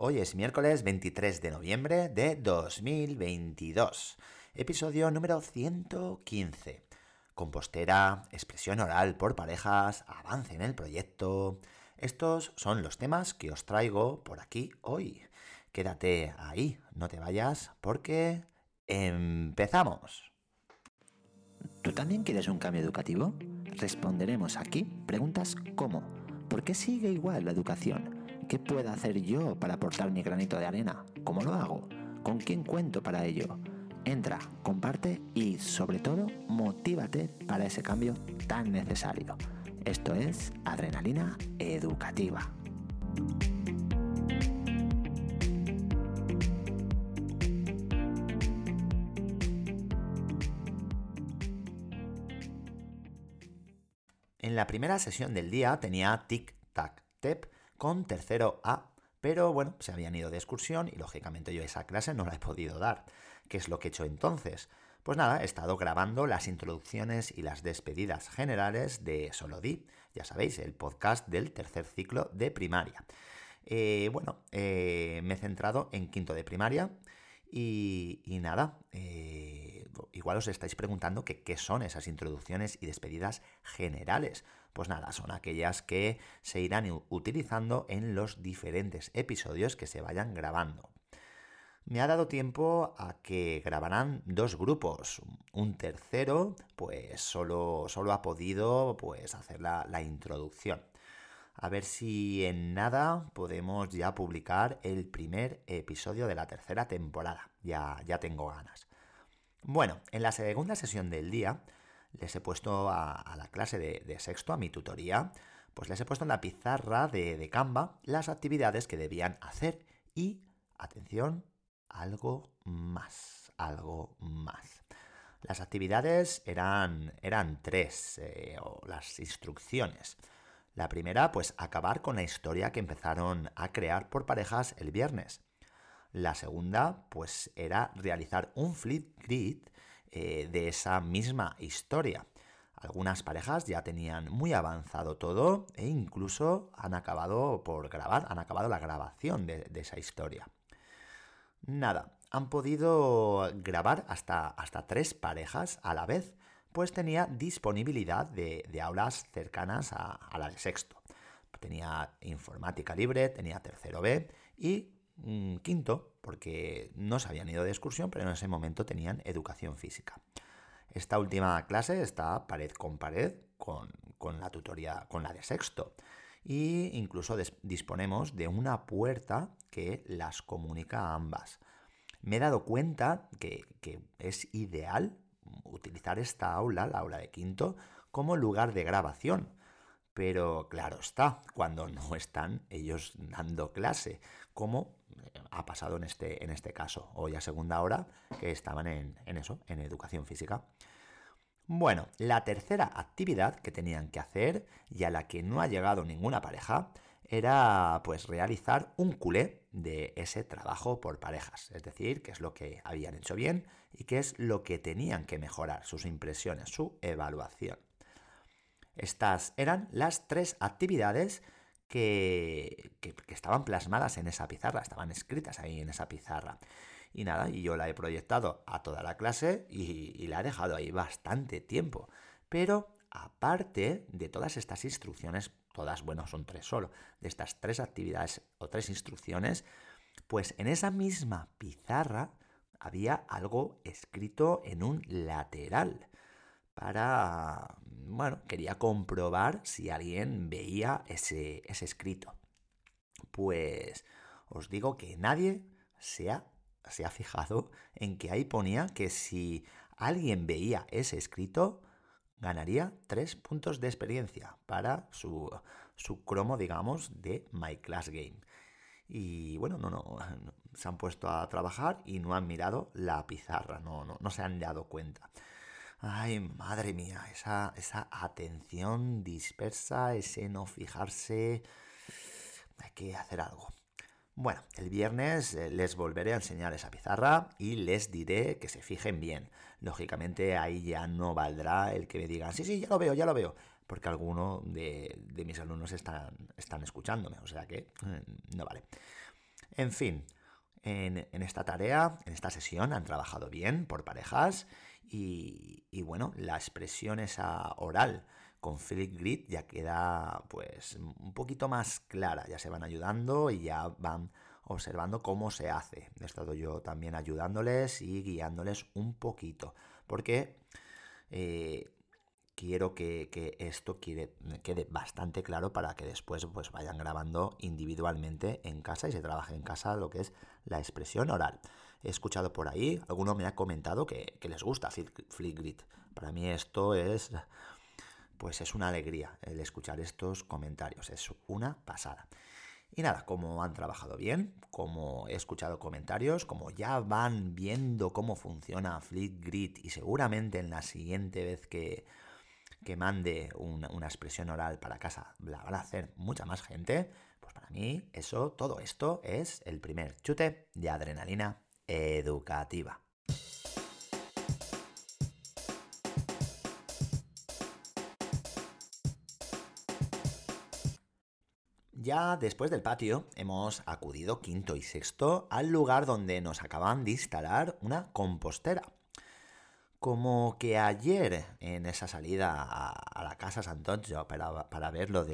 Hoy es miércoles 23 de noviembre de 2022, episodio número 115. Compostera, expresión oral por parejas, avance en el proyecto. Estos son los temas que os traigo por aquí hoy. Quédate ahí, no te vayas, porque empezamos. ¿Tú también quieres un cambio educativo? Responderemos aquí preguntas como ¿por qué sigue igual la educación? ¿Qué puedo hacer yo para aportar mi granito de arena? ¿Cómo lo hago? ¿Con quién cuento para ello? Entra, comparte y sobre todo motívate para ese cambio tan necesario. Esto es Adrenalina Educativa. En la primera sesión del día tenía tic-tac-tep con tercero A, pero bueno, se habían ido de excursión y lógicamente yo esa clase no la he podido dar. ¿Qué es lo que he hecho entonces? Pues nada, he estado grabando las introducciones y las despedidas generales de Solodi, ya sabéis, el podcast del tercer ciclo de primaria. Eh, bueno, eh, me he centrado en quinto de primaria y, nada, eh, igual os estáis preguntando qué son esas introducciones y despedidas generales. Pues nada, son aquellas que se irán utilizando en los diferentes episodios que se vayan grabando. Me ha dado tiempo a que grabarán dos grupos. Un tercero, pues solo, solo ha podido pues, hacer la, la introducción. A ver si en nada podemos ya publicar el primer episodio de la tercera temporada. Ya, ya tengo ganas. Bueno, en la segunda sesión del día les he puesto a, la clase de, sexto, a mi tutoría, pues les he puesto en la pizarra de, Canva las actividades que debían hacer y, atención, algo más, algo más. Las actividades eran, eran tres, eh, o las instrucciones. La primera, pues acabar con la historia que empezaron a crear por parejas el viernes. La segunda, pues era realizar un flip grid eh, de esa misma historia. Algunas parejas ya tenían muy avanzado todo e incluso han acabado por grabar, han acabado la grabación de, esa historia. Nada, han podido grabar hasta, hasta tres parejas a la vez pues tenía disponibilidad de, aulas cercanas a, la de sexto. Tenía informática libre, tenía tercero B y mm, quinto, porque no se habían ido de excursión, pero en ese momento tenían educación física. Esta última clase está pared con pared con, la tutoría, con la de sexto. Y incluso disponemos de una puerta que las comunica a ambas. Me he dado cuenta que, que es ideal utilizar esta aula, la aula de quinto, como lugar de grabación. Pero claro está, cuando no están ellos dando clase, como eh, ha pasado en este, en este caso, hoy a segunda hora, que estaban en, en eso, en educación física. Bueno, la tercera actividad que tenían que hacer y a la que no ha llegado ninguna pareja era pues realizar un culé de ese trabajo por parejas, es decir, qué es lo que habían hecho bien y qué es lo que tenían que mejorar, sus impresiones, su evaluación. Estas eran las tres actividades que, estaban plasmadas en esa pizarra, estaban escritas ahí en esa pizarra. Y nada, y yo la he proyectado a toda la clase y, y la he dejado ahí bastante tiempo. Pero aparte de todas estas instrucciones, todas, bueno, son tres solo, de estas tres actividades o tres instrucciones, pues en esa misma pizarra había algo escrito en un lateral para, bueno, quería comprobar si alguien veía ese, ese escrito. Pues os digo que nadie se ha, se ha fijado en que ahí ponía que si alguien veía ese escrito, ganaría 3 puntos de experiencia para su, su cromo, digamos, de My Class Game. Y bueno, no, no, se han puesto a trabajar y no han mirado la pizarra, no, no, no se han dado cuenta. Ay, madre mía, esa, esa atención dispersa, ese no fijarse. Hay que hacer algo. Bueno, el viernes eh, les volveré a enseñar esa pizarra y les diré que se fijen bien. Lógicamente ahí ya no valdrá el que me digan, sí, sí, ya lo veo, ya lo veo, porque alguno de, mis alumnos están, están escuchándome, o sea que mm, no vale. En fin, en, esta tarea, en esta sesión, han trabajado bien por parejas y, y bueno, la expresión esa oral con Philip Grid ya queda pues un poquito más clara, ya se van ayudando y ya van observando cómo se hace. He estado yo también ayudándoles y guiándoles un poquito, porque eh, quiero que, esto quede bastante claro para que después pues, vayan grabando individualmente en casa y se trabaje en casa lo que es la expresión oral. He escuchado por ahí, alguno me ha comentado que, les gusta Flipgrid. Para mí esto es pues es una alegría el escuchar estos comentarios, es una pasada. Y nada, como han trabajado bien, como he escuchado comentarios, como ya van viendo cómo funciona Flipgrid y seguramente en la siguiente vez que, que mande una, una, expresión oral para casa la van a hacer mucha más gente, pues para mí eso, todo esto es el primer chute de adrenalina educativa. Ya después del patio hemos acudido quinto y sexto al lugar donde nos acaban de instalar una compostera. Como que ayer en esa salida a, la casa Sant'Ogio para, ver lo,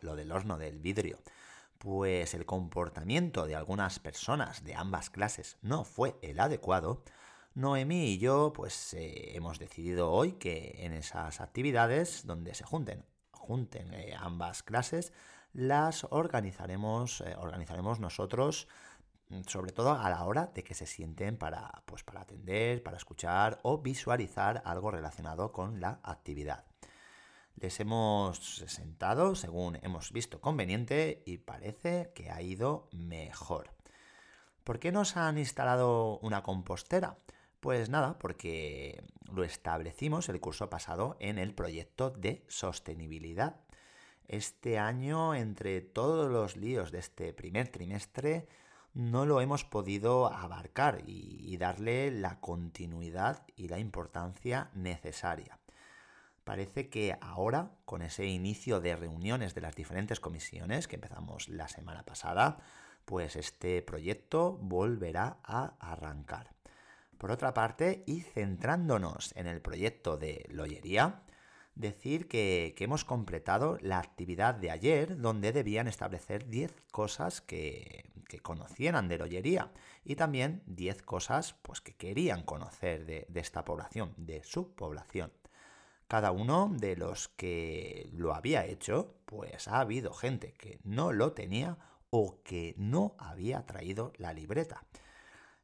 lo del horno del vidrio, pues el comportamiento de algunas personas de ambas clases no fue el adecuado, Noemí y yo pues eh, hemos decidido hoy que en esas actividades donde se junten, junten eh, ambas clases, las organizaremos, eh, organizaremos nosotros mm, sobre todo a la hora de que se sienten para, pues, para atender, para escuchar o visualizar algo relacionado con la actividad. Les hemos sentado según hemos visto conveniente y parece que ha ido mejor. ¿Por qué nos han instalado una compostera? Pues nada, porque lo establecimos el curso pasado en el proyecto de sostenibilidad este año, entre todos los líos de este primer trimestre, no lo hemos podido abarcar y, darle la continuidad y la importancia necesaria. Parece que ahora, con ese inicio de reuniones de las diferentes comisiones que empezamos la semana pasada, pues este proyecto volverá a arrancar. Por otra parte, y centrándonos en el proyecto de Loyería, decir que, hemos completado la actividad de ayer donde debían establecer 10 cosas que, conocieran de loyería y también 10 cosas pues, que querían conocer de esta población, de su población. Cada uno de los que lo había hecho, pues ha habido gente que no lo tenía o que no había traído la libreta.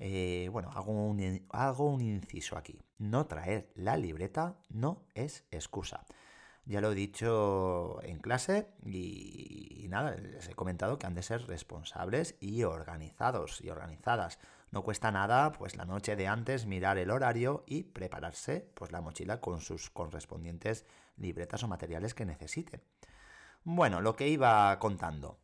Eh, bueno, hago un, hago un inciso aquí. No traer la libreta no es excusa. Ya lo he dicho en clase y, nada, les he comentado que han de ser responsables y organizados y organizadas. No cuesta nada, pues la noche de antes mirar el horario y prepararse pues la mochila con sus correspondientes libretas o materiales que necesiten. Bueno, lo que iba contando.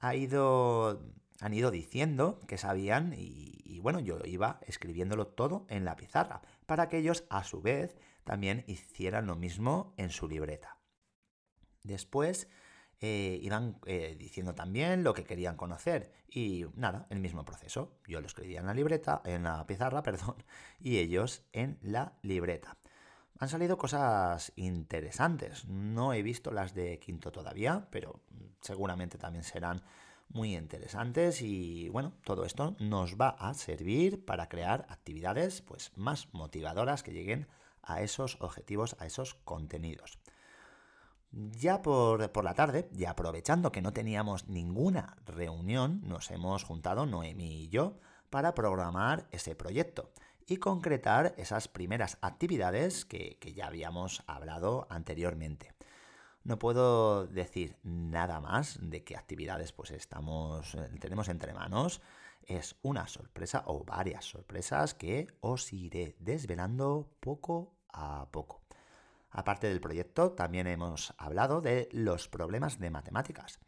Ha ido han ido diciendo que sabían y, bueno, yo iba escribiéndolo todo en la pizarra para que ellos a su vez también hicieran lo mismo en su libreta. Después eh, iban eh, diciendo también lo que querían conocer y nada, el mismo proceso. Yo lo escribía en la libreta, en la pizarra, perdón, y ellos en la libreta. Han salido cosas interesantes. No he visto las de quinto todavía, pero seguramente también serán muy interesantes y bueno, todo esto nos va a servir para crear actividades pues más motivadoras que lleguen a esos objetivos, a esos contenidos. Ya por, por, la tarde, y aprovechando que no teníamos ninguna reunión, nos hemos juntado Noemi y yo para programar ese proyecto y concretar esas primeras actividades que, que ya habíamos hablado anteriormente. No puedo decir nada más de qué actividades pues estamos, eh, tenemos entre manos. Es una sorpresa o varias sorpresas que os iré desvelando poco a poco. Aparte del proyecto, también hemos hablado de los problemas de matemáticas.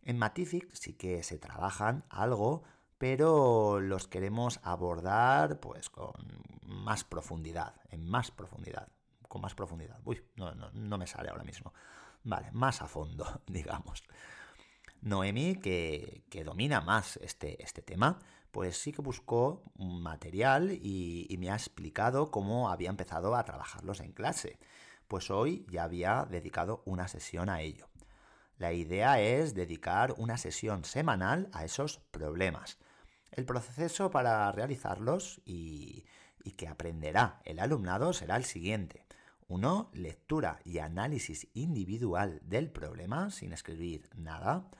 En Matific sí que se trabajan algo, pero los queremos abordar pues con más profundidad, en más profundidad, con más profundidad. Uy, no, no, no me sale ahora mismo. Vale, más a fondo, digamos. Noemi, que, domina más este, este tema, pues sí que buscó material y me ha explicado cómo había empezado a trabajarlos en clase. Pues hoy ya había dedicado una sesión a ello. La idea es dedicar una sesión semanal a esos problemas. El proceso para realizarlos y, que aprenderá el alumnado será el siguiente. 1. Lectura y análisis individual del problema sin escribir nada.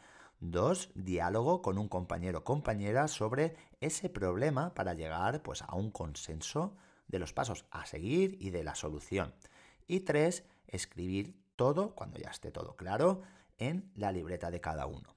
2. Diálogo con un compañero o compañera sobre ese problema para llegar pues, a un consenso de los pasos a seguir y de la solución. Y 3. Escribir todo, cuando ya esté todo claro, en la libreta de cada uno.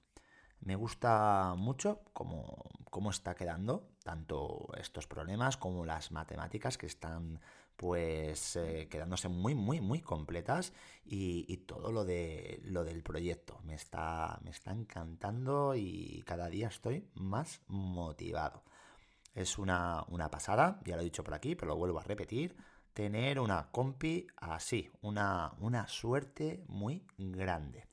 Me gusta mucho cómo, está quedando tanto estos problemas como las matemáticas que están pues eh, quedándose muy muy muy completas y, todo lo de lo del proyecto me está me está encantando y cada día estoy más motivado es una, una pasada ya lo he dicho por aquí pero lo vuelvo a repetir tener una compi así una, una suerte muy grande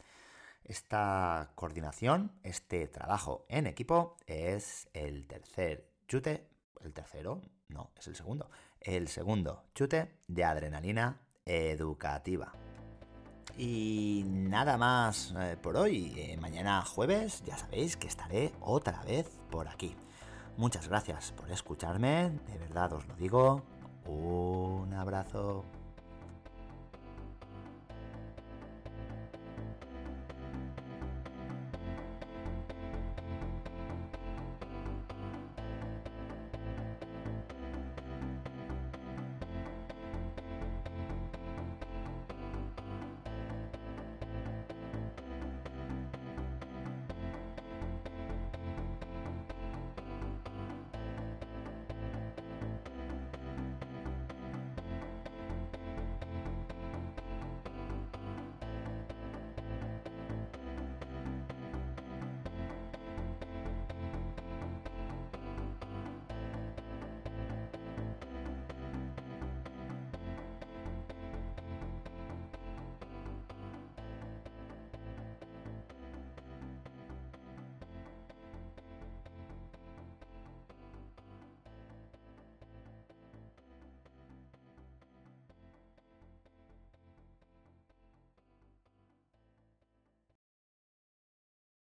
esta coordinación, este trabajo en equipo es el tercer chute, el tercero, no, es el segundo, el segundo chute de adrenalina educativa. Y nada más eh, por hoy. Eh, mañana jueves ya sabéis que estaré otra vez por aquí. Muchas gracias por escucharme, de verdad os lo digo. Un abrazo.